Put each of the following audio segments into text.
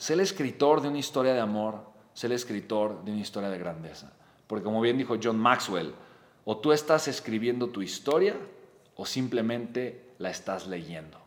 sé el escritor de una historia de amor, sé el escritor de una historia de grandeza. Porque como bien dijo John Maxwell, o tú estás escribiendo tu historia o simplemente la estás leyendo.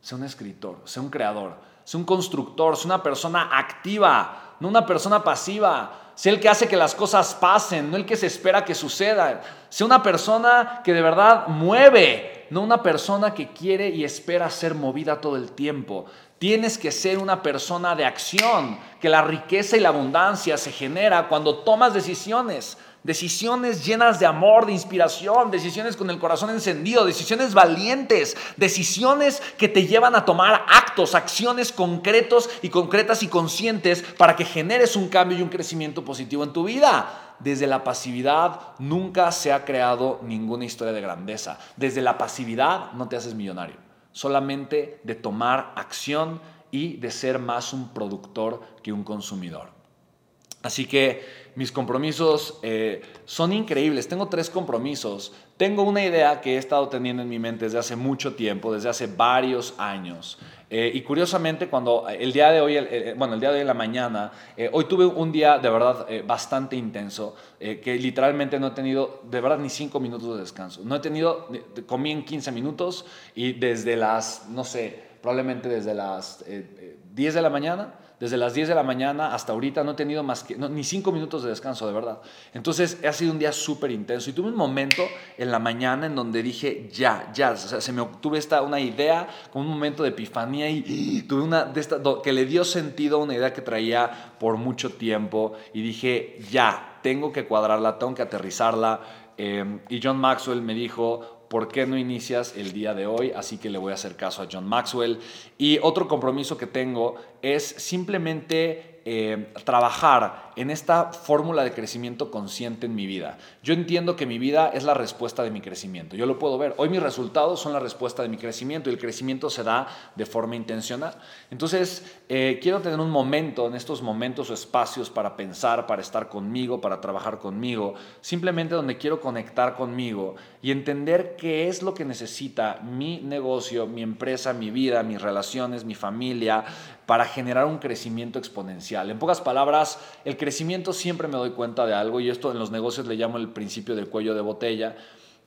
Sé un escritor, sé un creador, sé un constructor, sé una persona activa, no una persona pasiva. Sé el que hace que las cosas pasen, no el que se espera que sucedan. Sé una persona que de verdad mueve, no una persona que quiere y espera ser movida todo el tiempo. Tienes que ser una persona de acción, que la riqueza y la abundancia se genera cuando tomas decisiones. Decisiones llenas de amor, de inspiración, decisiones con el corazón encendido, decisiones valientes, decisiones que te llevan a tomar actos, acciones concretos y concretas y conscientes para que generes un cambio y un crecimiento positivo en tu vida. Desde la pasividad nunca se ha creado ninguna historia de grandeza. Desde la pasividad no te haces millonario. Solamente de tomar acción y de ser más un productor que un consumidor. Así que mis compromisos eh, son increíbles. Tengo tres compromisos. Tengo una idea que he estado teniendo en mi mente desde hace mucho tiempo, desde hace varios años. Eh, y curiosamente, cuando el día de hoy, bueno, el día de hoy en la mañana, eh, hoy tuve un día de verdad bastante intenso, que literalmente no he tenido, de verdad, ni cinco minutos de descanso. No he tenido, comí en 15 minutos y desde las, no sé, probablemente desde las 10 de la mañana desde las 10 de la mañana hasta ahorita no he tenido más que, ni 5 minutos de descanso, de verdad. Entonces ha sido un día súper intenso y tuve un momento en la mañana en donde dije, ya, ya, o sea, se me tuve esta, una idea, como un momento de epifanía y tuve una de esta, que le dio sentido a una idea que traía por mucho tiempo y dije, ya, tengo que cuadrarla, tengo que aterrizarla. Eh, y John Maxwell me dijo, ¿por qué no inicias el día de hoy? Así que le voy a hacer caso a John Maxwell. Y otro compromiso que tengo es simplemente eh, trabajar en esta fórmula de crecimiento consciente en mi vida. Yo entiendo que mi vida es la respuesta de mi crecimiento. Yo lo puedo ver. Hoy mis resultados son la respuesta de mi crecimiento y el crecimiento se da de forma intencional. Entonces, eh, quiero tener un momento, en estos momentos o espacios para pensar, para estar conmigo, para trabajar conmigo, simplemente donde quiero conectar conmigo y entender qué es lo que necesita mi negocio, mi empresa, mi vida, mis relaciones, mi familia, para generar un crecimiento exponencial. En pocas palabras, el crecimiento siempre me doy cuenta de algo y esto en los negocios le llamo el principio del cuello de botella,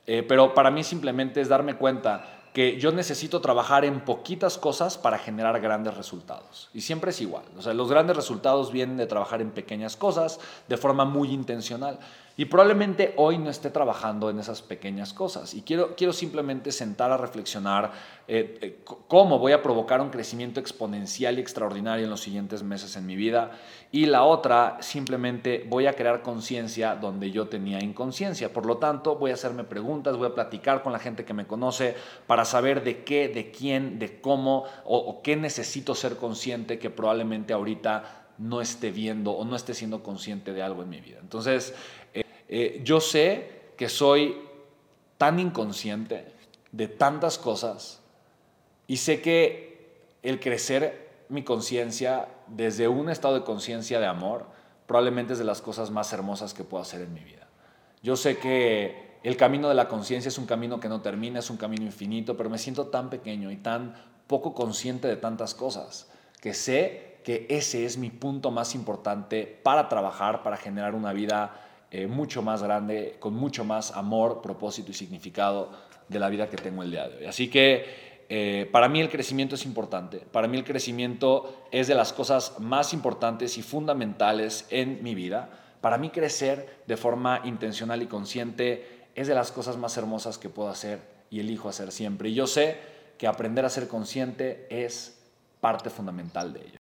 eh, pero para mí simplemente es darme cuenta que yo necesito trabajar en poquitas cosas para generar grandes resultados. Y siempre es igual. O sea, los grandes resultados vienen de trabajar en pequeñas cosas de forma muy intencional. Y probablemente hoy no esté trabajando en esas pequeñas cosas. Y quiero, quiero simplemente sentar a reflexionar eh, eh, cómo voy a provocar un crecimiento exponencial y extraordinario en los siguientes meses en mi vida. Y la otra, simplemente voy a crear conciencia donde yo tenía inconsciencia. Por lo tanto, voy a hacerme preguntas, voy a platicar con la gente que me conoce para saber de qué, de quién, de cómo o, o qué necesito ser consciente que probablemente ahorita no esté viendo o no esté siendo consciente de algo en mi vida. Entonces, eh, yo sé que soy tan inconsciente de tantas cosas y sé que el crecer mi conciencia desde un estado de conciencia de amor probablemente es de las cosas más hermosas que puedo hacer en mi vida. Yo sé que el camino de la conciencia es un camino que no termina, es un camino infinito, pero me siento tan pequeño y tan poco consciente de tantas cosas que sé que ese es mi punto más importante para trabajar, para generar una vida eh, mucho más grande, con mucho más amor, propósito y significado de la vida que tengo el día de hoy. Así que eh, para mí el crecimiento es importante. Para mí el crecimiento es de las cosas más importantes y fundamentales en mi vida. Para mí crecer de forma intencional y consciente es de las cosas más hermosas que puedo hacer y elijo hacer siempre. Y yo sé que aprender a ser consciente es parte fundamental de ello.